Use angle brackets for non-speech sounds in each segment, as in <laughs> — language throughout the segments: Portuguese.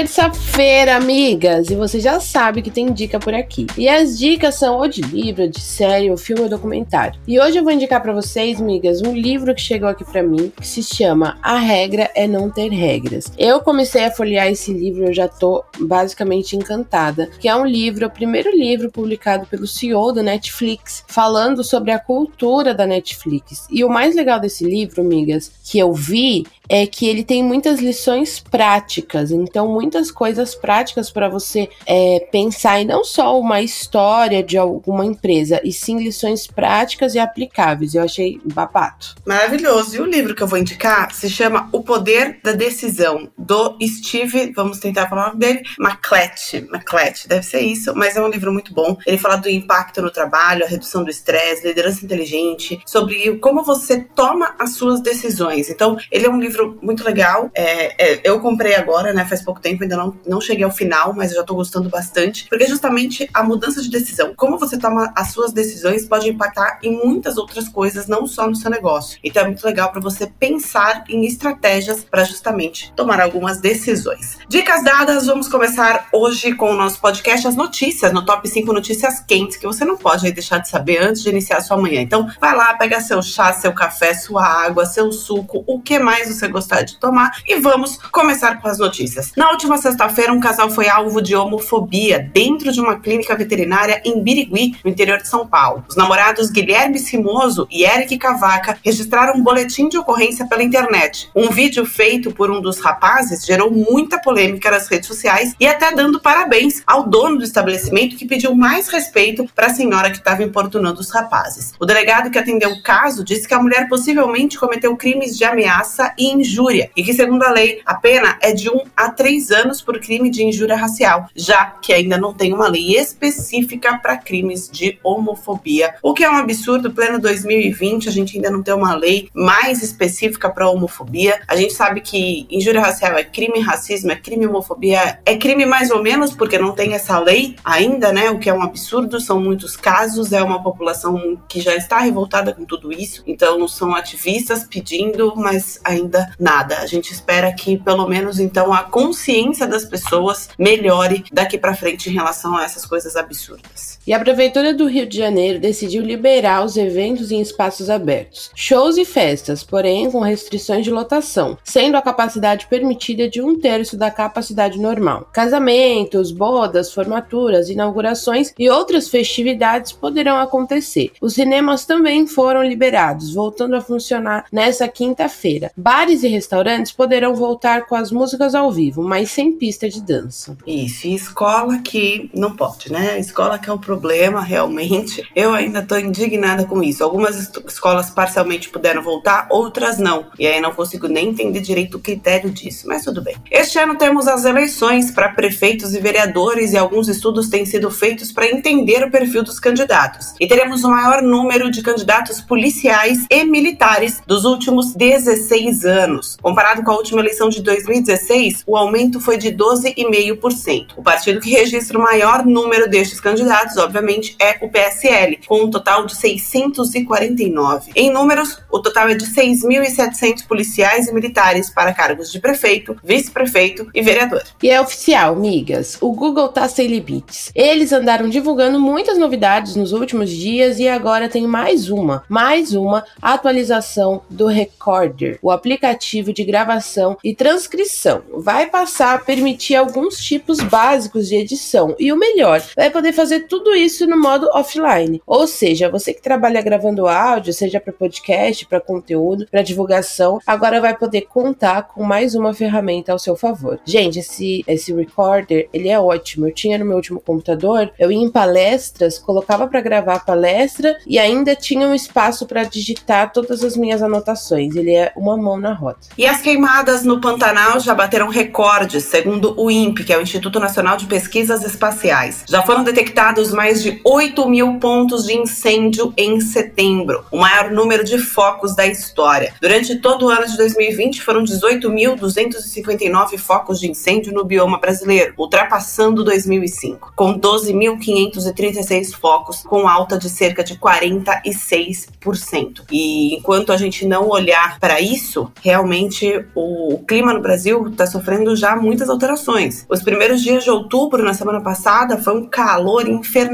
Hoje é terça-feira, amigas, e você já sabe que tem dica por aqui. E as dicas são ou de livro, de série, ou filme ou documentário. E hoje eu vou indicar para vocês, amigas, um livro que chegou aqui para mim, que se chama A Regra é Não Ter Regras. Eu comecei a folhear esse livro, eu já tô basicamente encantada, que é um livro, o primeiro livro publicado pelo CEO da Netflix, falando sobre a cultura da Netflix. E o mais legal desse livro, amigas, que eu vi é que ele tem muitas lições práticas, então muitas coisas práticas para você é, pensar e não só uma história de alguma empresa, e sim lições práticas e aplicáveis. Eu achei babato. Maravilhoso. E o livro que eu vou indicar se chama O Poder da Decisão, do Steve, vamos tentar falar o nome dele, McClett. McClett, deve ser isso, mas é um livro muito bom. Ele fala do impacto no trabalho, a redução do estresse, liderança inteligente, sobre como você toma as suas decisões. Então, ele é um livro muito legal. É, é, eu comprei agora, né? Faz pouco tempo, ainda não, não cheguei ao final, mas eu já tô gostando bastante. Porque justamente a mudança de decisão. Como você toma as suas decisões pode impactar em muitas outras coisas, não só no seu negócio. Então é muito legal para você pensar em estratégias para justamente tomar algumas decisões. Dicas dadas, vamos começar hoje com o nosso podcast As Notícias, no Top 5 Notícias Quentes, que você não pode deixar de saber antes de iniciar a sua manhã. Então, vai lá, pega seu chá, seu café, sua água, seu suco, o que mais você gostar de tomar e vamos começar com as notícias. Na última sexta-feira, um casal foi alvo de homofobia dentro de uma clínica veterinária em Birigui, no interior de São Paulo. Os namorados Guilherme Simoso e Eric Cavaca registraram um boletim de ocorrência pela internet. Um vídeo feito por um dos rapazes gerou muita polêmica nas redes sociais e até dando parabéns ao dono do estabelecimento que pediu mais respeito para a senhora que estava importunando os rapazes. O delegado que atendeu o caso disse que a mulher possivelmente cometeu crimes de ameaça e injúria e que, segundo a lei, a pena é de 1 a 3 anos por crime de injúria racial, já que ainda não tem uma lei específica para crimes de homofobia. O que é um absurdo, pleno 2020, a gente ainda não tem uma lei mais específica para homofobia. A gente sabe que injúria racial é crime, racismo é crime, homofobia é crime mais ou menos, porque não tem essa lei ainda, né? O que é um absurdo, são muitos casos, é uma população que já está revoltada com tudo isso, então são ativistas pedindo, mas ainda nada. A gente espera que pelo menos então a consciência das pessoas melhore daqui para frente em relação a essas coisas absurdas. E a prefeitura do Rio de Janeiro decidiu liberar os eventos em espaços abertos, shows e festas, porém com restrições de lotação, sendo a capacidade permitida de um terço da capacidade normal. Casamentos, bodas, formaturas, inaugurações e outras festividades poderão acontecer. Os cinemas também foram liberados, voltando a funcionar nesta quinta-feira. Bares e restaurantes poderão voltar com as músicas ao vivo, mas sem pista de dança. Isso, e escola que não pode, né? Escola que é um problema, realmente. Eu ainda tô indignada com isso. Algumas escolas parcialmente puderam voltar, outras não. E aí não consigo nem entender direito o critério disso, mas tudo bem. Este ano temos as eleições para prefeitos e vereadores e alguns estudos têm sido feitos para entender o perfil dos candidatos. E teremos o maior número de candidatos policiais e militares dos últimos 16 anos anos. Comparado com a última eleição de 2016, o aumento foi de 12,5%. O partido que registra o maior número destes candidatos, obviamente, é o PSL, com um total de 649. Em números, o total é de 6.700 policiais e militares para cargos de prefeito, vice-prefeito e vereador. E é oficial, migas. O Google tá sem limites. Eles andaram divulgando muitas novidades nos últimos dias e agora tem mais uma, mais uma atualização do Recorder, o aplicativo de gravação e transcrição. Vai passar a permitir alguns tipos básicos de edição. E o melhor, vai poder fazer tudo isso no modo offline. Ou seja, você que trabalha gravando áudio, seja para podcast, para conteúdo, para divulgação, agora vai poder contar com mais uma ferramenta ao seu favor. Gente, esse, esse recorder, ele é ótimo. Eu tinha no meu último computador, eu ia em palestras, colocava para gravar a palestra e ainda tinha um espaço para digitar todas as minhas anotações. Ele é uma mão na roda. E as queimadas no Pantanal já bateram recordes, segundo o INPE, que é o Instituto Nacional de Pesquisas Espaciais. Já foram detectados mais de 8 mil pontos de incêndio em setembro, o maior número de focos da história. Durante todo o ano de 2020, foram 18.259 focos de incêndio no bioma brasileiro, ultrapassando 2005, com 12.536 focos, com alta de cerca de 46%. E enquanto a gente não olhar para isso, realmente o clima no Brasil está sofrendo já muitas alterações. Os primeiros dias de outubro, na semana passada, foi um calor infernal,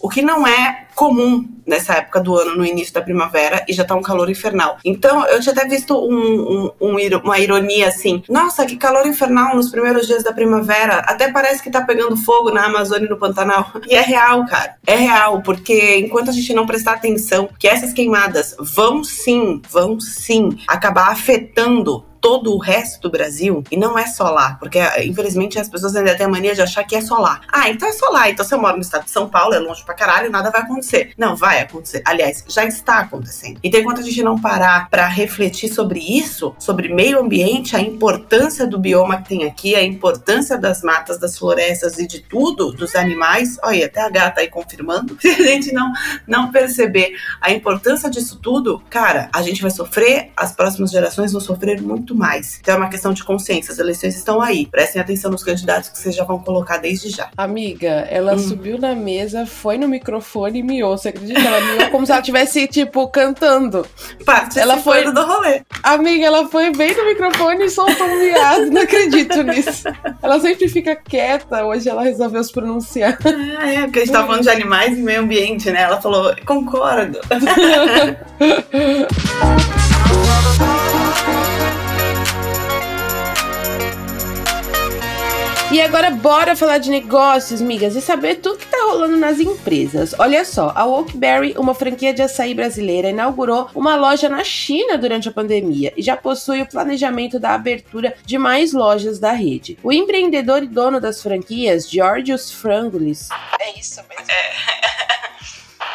o que não é comum nessa época do ano, no início da primavera, e já tá um calor infernal. Então, eu tinha até visto um, um, um, uma ironia assim: nossa, que calor infernal nos primeiros dias da primavera, até parece que tá pegando fogo na Amazônia e no Pantanal. <laughs> E é real, cara. É real, porque enquanto a gente não prestar atenção que essas queimadas vão sim, vão sim acabar afetando todo o resto do Brasil, e não é só lá, porque infelizmente as pessoas ainda têm a mania de achar que é só lá. Ah, então é só lá, então se eu moro no estado de São Paulo, é longe pra caralho, nada vai acontecer. Não, vai acontecer. Aliás, já está acontecendo. Então, enquanto a gente não parar para refletir sobre isso, sobre meio ambiente, a importância do bioma que tem aqui, a importância das matas, das florestas e de tudo, dos animais, olha, até a gata aí confirmando, <laughs> se a gente não, não perceber a importância disso tudo, cara, a gente vai sofrer, as próximas gerações vão sofrer muito mais. Então é uma questão de consciência. As eleições estão aí. Prestem atenção nos candidatos que vocês já vão colocar desde já. Amiga, ela hum. subiu na mesa, foi no microfone e miou. Você acredita? Ela miou como se ela estivesse, tipo, cantando. ela foi do rolê. Amiga, ela foi bem no microfone e soltou um miado. Não acredito nisso. Ela sempre fica quieta. Hoje ela resolveu se pronunciar. Ah, é, porque a gente tava falando de animais e meio ambiente, né? Ela falou, concordo. <laughs> E agora bora falar de negócios, migas, e saber tudo que tá rolando nas empresas. Olha só, a Oakberry, uma franquia de açaí brasileira, inaugurou uma loja na China durante a pandemia e já possui o planejamento da abertura de mais lojas da rede. O empreendedor e dono das franquias, Georgios Frangulis. É isso mesmo. É.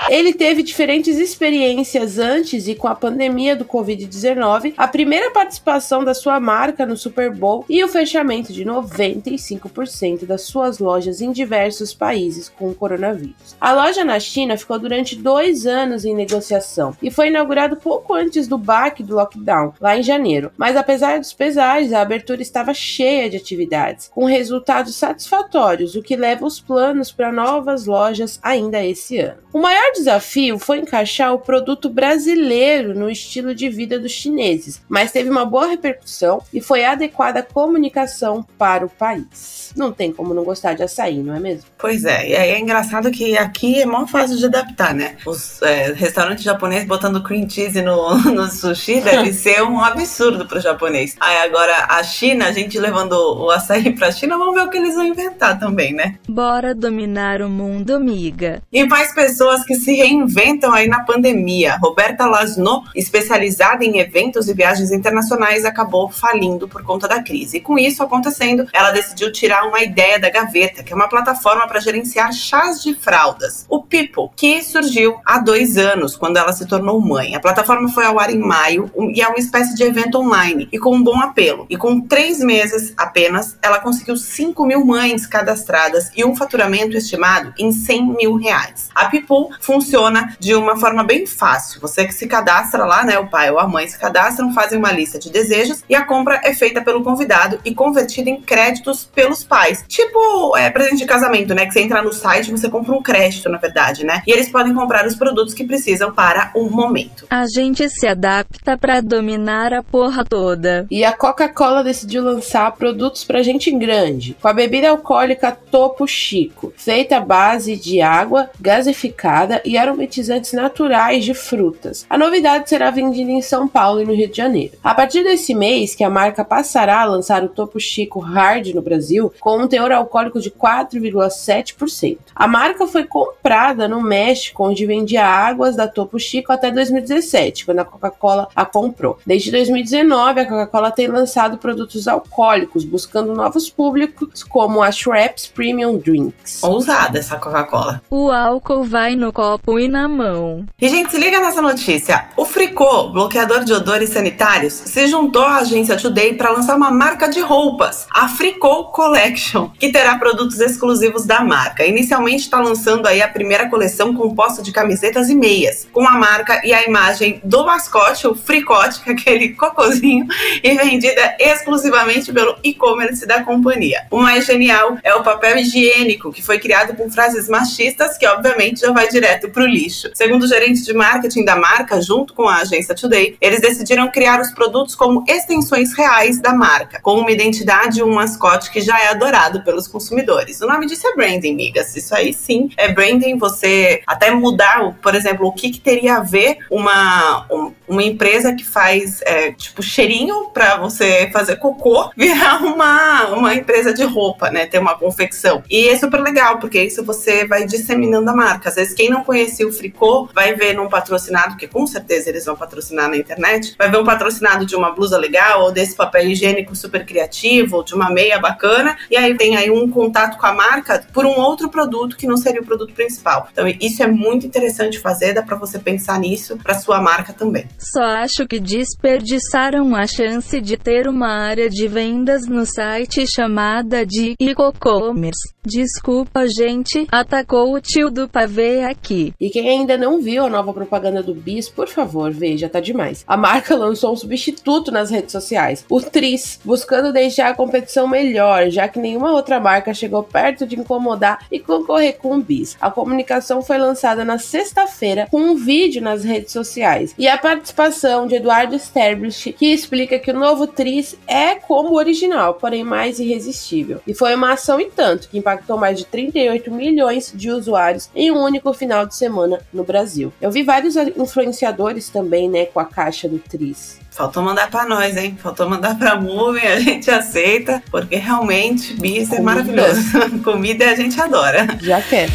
Ele teve diferentes experiências antes e com a pandemia do Covid-19, a primeira participação da sua marca no Super Bowl e o fechamento de 95% das suas lojas em diversos países com o coronavírus. A loja na China ficou durante dois anos em negociação e foi inaugurado pouco antes do baque do lockdown, lá em janeiro. Mas apesar dos pesares, a abertura estava cheia de atividades, com resultados satisfatórios, o que leva os planos para novas lojas ainda esse ano. O maior maior desafio foi encaixar o produto brasileiro no estilo de vida dos chineses, mas teve uma boa repercussão e foi adequada a comunicação para o país. Não tem como não gostar de açaí, não é mesmo? Pois é, e aí é engraçado que aqui é mó fácil de adaptar, né? Os é, restaurantes japoneses botando cream cheese no, <laughs> no sushi deve <laughs> ser um absurdo pro japonês. Aí agora a China, a gente levando o açaí pra China, vamos ver o que eles vão inventar também, né? Bora dominar o mundo, amiga. E mais pessoas que se reinventam aí na pandemia. Roberta Lasno, especializada em eventos e viagens internacionais, acabou falindo por conta da crise. E com isso acontecendo, ela decidiu tirar uma ideia da gaveta, que é uma plataforma para gerenciar chás de fraldas, o People, que surgiu há dois anos, quando ela se tornou mãe. A plataforma foi ao ar em maio e é uma espécie de evento online e com um bom apelo. E com três meses apenas, ela conseguiu 5 mil mães cadastradas e um faturamento estimado em 100 mil reais. A People funciona de uma forma bem fácil. Você que se cadastra lá, né? O pai ou a mãe se cadastram, fazem uma lista de desejos e a compra é feita pelo convidado e convertida em créditos pelos pais. Tipo, é, presente de casamento, né? Que você entra no site e você compra um crédito, na verdade, né? E eles podem comprar os produtos que precisam para o momento. A gente se adapta para dominar a porra toda. E a Coca-Cola decidiu lançar produtos para gente grande, com a bebida alcoólica Topo Chico, feita à base de água gasificada e aromatizantes naturais de frutas. A novidade será vendida em São Paulo e no Rio de Janeiro. A partir desse mês, que a marca passará a lançar o Topo Chico Hard no Brasil, com um teor alcoólico de 4,7%. A marca foi comprada no México, onde vendia águas da Topo Chico até 2017, quando a Coca-Cola a comprou. Desde 2019, a Coca-Cola tem lançado produtos alcoólicos, buscando novos públicos, como a Schweppes Premium Drinks. Ousada essa Coca-Cola. O álcool vai no copo e na mão. E, gente, se liga nessa notícia. O Fricô, bloqueador de odores sanitários, se juntou à agência Today para lançar uma marca de roupas, a Fricô Collection, que terá produtos exclusivos da marca. Inicialmente está lançando aí a primeira coleção composta de camisetas e meias, com a marca e a imagem do mascote, o Fricote, que <laughs> aquele cocozinho, e vendida exclusivamente pelo e-commerce da companhia. O mais genial é o papel higiênico, que foi criado com frases machistas, que obviamente já vai direto para o lixo. Segundo o gerente de marketing da marca, junto com a agência Today, eles decidiram criar os produtos como extensões reais da marca, com uma identidade e um mascote que já é adorado pelos consumidores. O nome disso é branding, migas. Isso aí sim é branding. Você até mudar, por exemplo, o que, que teria a ver uma, um, uma empresa que faz é, tipo cheirinho para você fazer cocô <laughs> virar uma, uma empresa de roupa, né? Ter uma confecção. E é super legal, porque isso você vai disseminando a marca. Às vezes, quem não conhecia o Fricô vai ver num patrocinado, que com certeza eles vão patrocinar na internet, vai ver um patrocinado de uma blusa legal, ou desse papel higiênico super criativo, ou de uma meia bacana, e aí tem aí um contato com a marca por um outro produto que não seria o produto principal. Então, isso é muito interessante fazer, dá para você pensar nisso para sua marca também. Só acho que desperdiçaram a chance de ter uma área de vendas no site chamada de e-commerce. Desculpa, gente, atacou o tio do pavê aqui. E quem ainda não viu a nova propaganda do Bis, por favor, veja, tá demais. A marca <laughs> lançou um substituto nas redes sociais, o Tris, buscando deixar a competição melhor, já que nenhuma outra marca chegou perto de incomodar e concorrer com o Bis. A comunicação foi lançada na sexta-feira com um vídeo nas redes sociais e a participação de Eduardo Sterblich, que explica que o novo Tris é como o original, porém mais irresistível. E foi uma ação e tanto que impactou mais de 38 milhões de usuários em um único final de semana no Brasil. Eu vi vários influenciadores também, né, com a caixa do Tris. Faltou mandar para nós, hein? Faltou mandar para Moving, a gente aceita, porque realmente bis é maravilhoso. <laughs> Comida a gente adora. Já quer.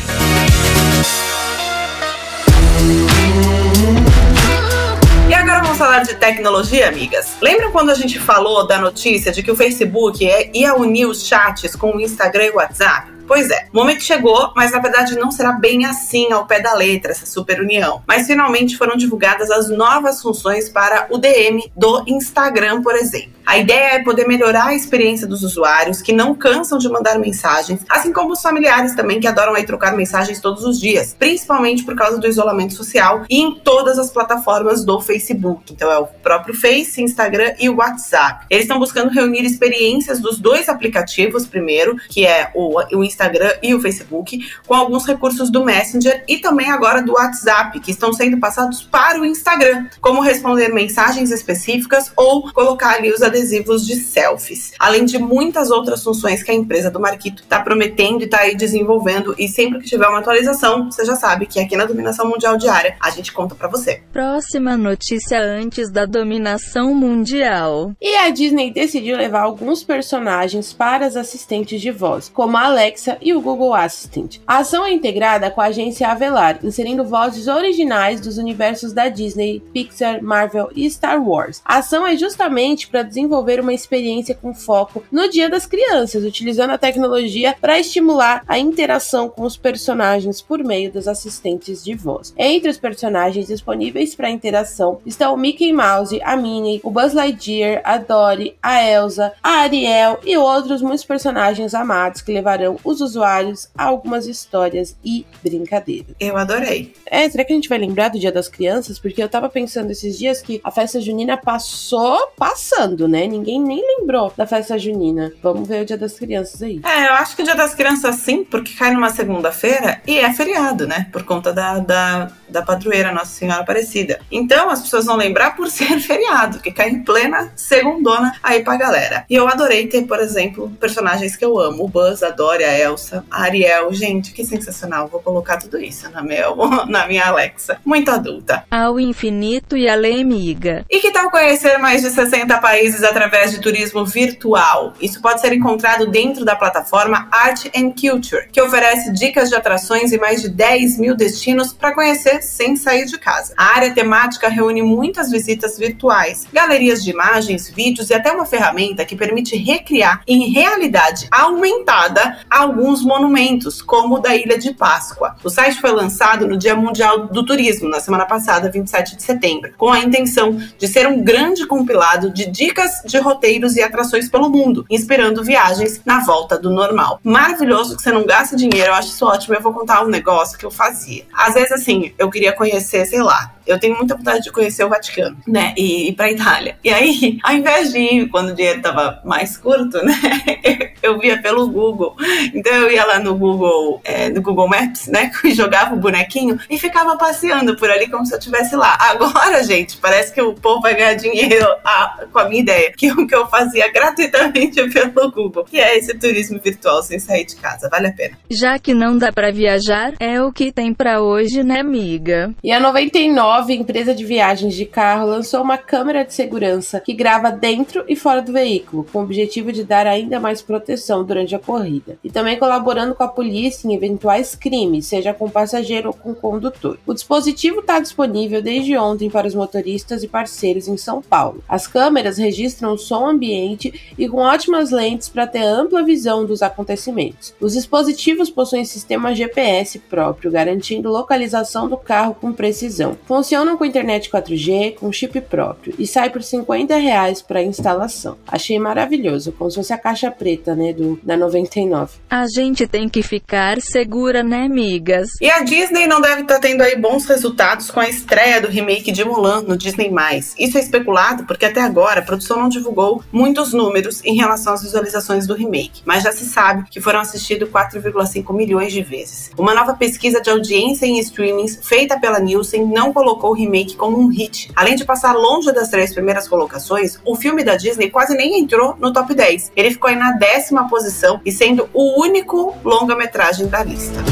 E agora vamos falar de tecnologia, amigas. Lembram quando a gente falou da notícia de que o Facebook é, ia unir os chats com o Instagram e o WhatsApp? Pois é, o momento chegou, mas na verdade não será bem assim ao pé da letra essa super união. Mas finalmente foram divulgadas as novas funções para o DM do Instagram, por exemplo. A ideia é poder melhorar a experiência dos usuários que não cansam de mandar mensagens, assim como os familiares também que adoram aí trocar mensagens todos os dias, principalmente por causa do isolamento social e em todas as plataformas do Facebook. Então é o próprio Face, Instagram e o WhatsApp. Eles estão buscando reunir experiências dos dois aplicativos primeiro, que é o, o Instagram e o Facebook, com alguns recursos do Messenger e também agora do WhatsApp, que estão sendo passados para o Instagram, como responder mensagens específicas ou colocar ali os adesivos de selfies, além de muitas outras funções que a empresa do Marquito está prometendo e está aí desenvolvendo. E sempre que tiver uma atualização, você já sabe que aqui na Dominação Mundial Diária a gente conta para você. Próxima notícia antes da dominação mundial. E a Disney decidiu levar alguns personagens para as assistentes de voz, como a Alexa e o Google Assistant. A ação é integrada com a agência Avelar, inserindo vozes originais dos universos da Disney, Pixar, Marvel e Star Wars. A ação é justamente para desenvolver uma experiência com foco no Dia das Crianças, utilizando a tecnologia para estimular a interação com os personagens por meio dos assistentes de voz. Entre os personagens disponíveis para interação estão o Mickey Mouse, a Minnie, o Buzz Lightyear, a Dory, a Elsa, a Ariel e outros muitos personagens amados que levarão os usuários a algumas histórias e brincadeiras. Eu adorei. É, será que a gente vai lembrar do Dia das Crianças? Porque eu tava pensando esses dias que a festa junina passou passando, né? Ninguém nem lembrou da festa junina. Vamos ver o Dia das Crianças aí. É, eu acho que o Dia das Crianças sim, porque cai numa segunda-feira e é feriado, né? Por conta da, da da padroeira Nossa Senhora Aparecida. Então as pessoas vão lembrar por <laughs> ser feriado, que cai em plena segundona aí pra galera. E eu adorei ter, por exemplo, personagens que eu amo: o Buzz, a Dory, a Elsa, a Ariel. Gente, que sensacional. Vou colocar tudo isso na, meu, <laughs> na minha Alexa. Muito adulta. Ao infinito e além, amiga. E que tal conhecer mais de 60 países através de turismo virtual? Isso pode ser encontrado dentro da plataforma Art and Culture, que oferece dicas de atrações e mais de 10 mil destinos para conhecer sem sair de casa. A área temática reúne muitas visitas virtuais, galerias de imagens, vídeos e até uma ferramenta que permite recriar em realidade aumentada alguns monumentos, como o da Ilha de Páscoa. O site foi lançado no Dia Mundial do Turismo, na semana passada, 27 de setembro, com a intenção de ser um grande compilado de dicas de roteiros e atrações pelo mundo, inspirando viagens na volta do normal. Maravilhoso que você não gasta dinheiro, eu acho isso ótimo. Eu vou contar um negócio que eu fazia. Às vezes, assim, eu queria conhecer, sei lá, eu tenho muita vontade de conhecer o Vaticano, né? E ir pra Itália. E aí, ao invés de ir quando o dinheiro tava mais curto, né? <laughs> Eu via pelo Google. Então eu ia lá no Google, é, no Google Maps, né? <laughs> E jogava o bonequinho e ficava passeando por ali como se eu estivesse lá. Agora, <laughs> gente, parece que o povo vai ganhar dinheiro a, com a minha ideia. Que o que eu fazia gratuitamente <laughs> pelo Google. Que é esse turismo virtual sem sair de casa. Vale a pena. Já que não dá para viajar, é o que tem para hoje, né, amiga? E a 99 nova empresa de viagens de carro lançou uma câmera de segurança que grava dentro e fora do veículo, com o objetivo de dar ainda mais proteção durante a corrida, e também colaborando com a polícia em eventuais crimes, seja com passageiro ou com condutor. O dispositivo está disponível desde ontem para os motoristas e parceiros em São Paulo. As câmeras registram o som ambiente e com ótimas lentes para ter ampla visão dos acontecimentos. Os dispositivos possuem sistema GPS próprio, garantindo localização do carro com precisão funcionam com internet 4G, com chip próprio e sai por 50 reais para instalação. Achei maravilhoso, como se fosse a caixa preta, né, do da 99. A gente tem que ficar segura, né, amigas? E a Disney não deve estar tá tendo aí bons resultados com a estreia do remake de Mulan no Disney+. Isso é especulado porque até agora a produção não divulgou muitos números em relação às visualizações do remake, mas já se sabe que foram assistidos 4,5 milhões de vezes. Uma nova pesquisa de audiência em streamings feita pela Nielsen não colocou o remake como um hit. Além de passar longe das três primeiras colocações, o filme da Disney quase nem entrou no top 10. Ele ficou aí na décima posição e sendo o único longa-metragem da lista.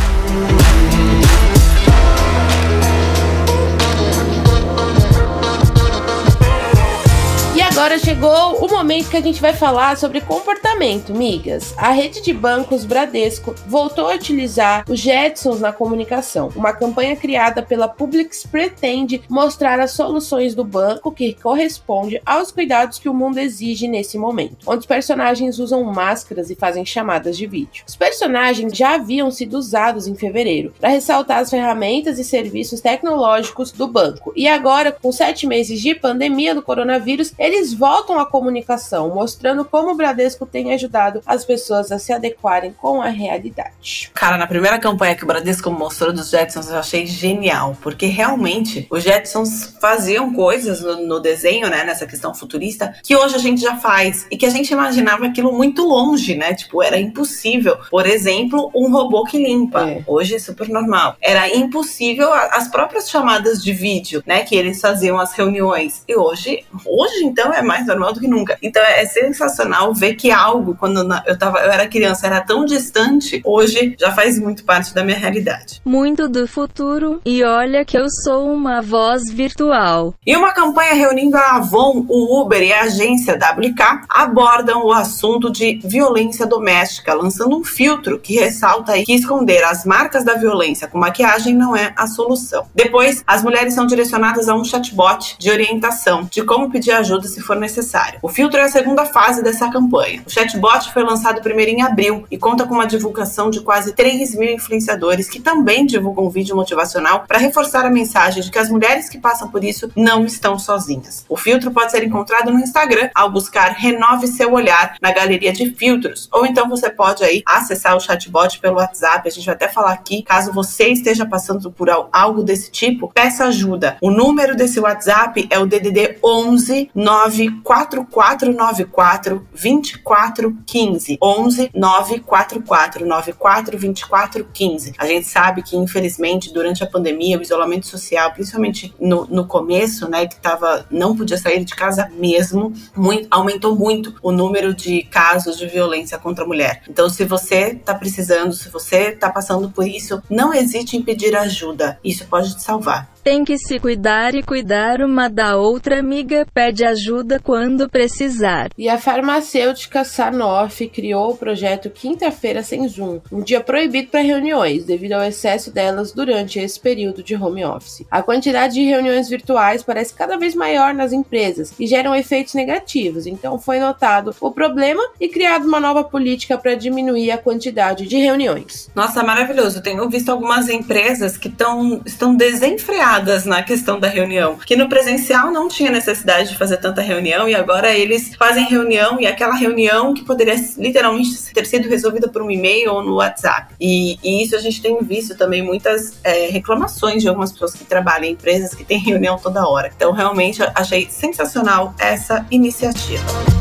Agora chegou o momento que a gente vai falar sobre comportamento, migas. A rede de bancos Bradesco voltou a utilizar os Jetsons na comunicação. Uma campanha criada pela Publix pretende mostrar as soluções do banco que corresponde aos cuidados que o mundo exige nesse momento, onde os personagens usam máscaras e fazem chamadas de vídeo. Os personagens já haviam sido usados em fevereiro para ressaltar as ferramentas e serviços tecnológicos do banco. E agora, com sete meses de pandemia do coronavírus, eles voltam à comunicação, mostrando como o Bradesco tem ajudado as pessoas a se adequarem com a realidade. Cara, na primeira campanha que o Bradesco mostrou dos Jetsons, eu achei genial, porque realmente os Jetsons faziam coisas no, no desenho, né, nessa questão futurista, que hoje a gente já faz e que a gente imaginava aquilo muito longe, né? Tipo, era impossível. Por exemplo, um robô que limpa. É. Hoje é super normal. Era impossível as próprias chamadas de vídeo, né, que eles faziam as reuniões. E hoje, hoje então é mais normal do que nunca. Então é sensacional ver que algo, quando eu, tava, eu era criança, era tão distante, hoje já faz muito parte da minha realidade. Muito do futuro, e olha que eu sou uma voz virtual. E uma campanha reunindo a Avon, o Uber e a agência WK abordam o assunto de violência doméstica, lançando um filtro que ressalta que esconder as marcas da violência com maquiagem não é a solução. Depois, as mulheres são direcionadas a um chatbot de orientação de como pedir ajuda se for necessário. O filtro é a segunda fase dessa campanha. O chatbot foi lançado primeiro em abril e conta com uma divulgação de quase 3 mil influenciadores que também divulgam vídeo motivacional para reforçar a mensagem de que as mulheres que passam por isso não estão sozinhas. O filtro pode ser encontrado no Instagram ao buscar Renove Seu Olhar na galeria de filtros, ou então você pode aí acessar o chatbot pelo WhatsApp. A gente vai até falar aqui, caso você esteja passando por algo desse tipo, peça ajuda. O número desse WhatsApp é o DDD 11 9 94494 2415. 11 94494 2415. A gente sabe que, infelizmente, durante a pandemia, o isolamento social, principalmente no, no começo, né, que tava, não podia sair de casa mesmo, muito, aumentou muito o número de casos de violência contra a mulher. Então, se você tá precisando, se você tá passando por isso, não hesite em pedir ajuda. Isso pode te salvar. Tem que se cuidar e cuidar uma da outra amiga pede ajuda quando precisar. E a farmacêutica Sanofi criou o projeto Quinta-feira sem Zoom, um dia proibido para reuniões, devido ao excesso delas durante esse período de home office. A quantidade de reuniões virtuais parece cada vez maior nas empresas e geram efeitos negativos, então foi notado o problema e criado uma nova política para diminuir a quantidade de reuniões. Nossa, maravilhoso. Tenho visto algumas empresas que tão, estão desenfreadas na questão da reunião. Que no presencial não tinha necessidade de fazer tanta reunião e agora eles fazem reunião e aquela reunião que poderia literalmente ter sido resolvida por um e-mail ou no WhatsApp. E, e isso a gente tem visto também muitas é, reclamações de algumas pessoas que trabalham em empresas que têm reunião toda hora. Então, realmente, achei sensacional essa iniciativa.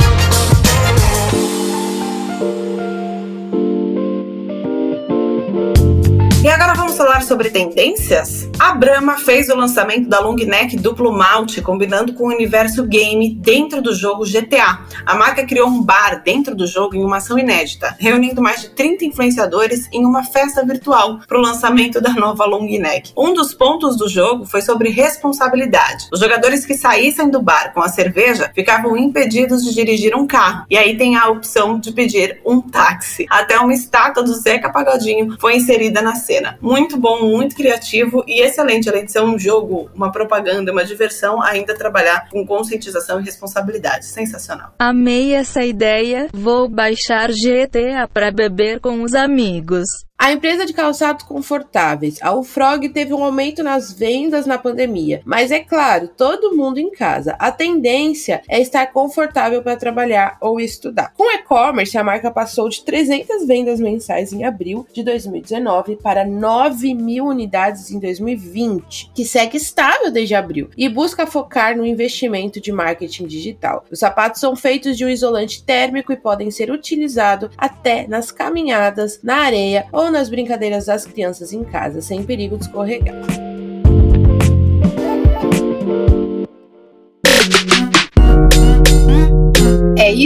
Falar sobre tendências? A Brahma fez o lançamento da long neck duplo malte, combinando com o universo game dentro do jogo GTA. A marca criou um bar dentro do jogo em uma ação inédita, reunindo mais de 30 influenciadores em uma festa virtual para o lançamento da nova long neck. Um dos pontos do jogo foi sobre responsabilidade. Os jogadores que saíssem do bar com a cerveja ficavam impedidos de dirigir um carro. E aí tem a opção de pedir um táxi. Até uma estátua do Zeca Pagodinho foi inserida na cena cena. Muito bom, muito criativo e excelente. Além de ser um jogo, uma propaganda, uma diversão, ainda trabalhar com conscientização e responsabilidade. Sensacional. Amei essa ideia. Vou baixar GTA para beber com os amigos. A empresa de calçados confortáveis, a Ufrog, teve um aumento nas vendas na pandemia, mas é claro, todo mundo em casa. A tendência é estar confortável para trabalhar ou estudar. Com e-commerce, a marca passou de 300 vendas mensais em abril de 2019 para 9 mil unidades em 2020, que segue estável desde abril, e busca focar no investimento de marketing digital. Os sapatos são feitos de um isolante térmico e podem ser utilizados até nas caminhadas, na areia ou nas brincadeiras das crianças em casa, sem perigo de escorregar.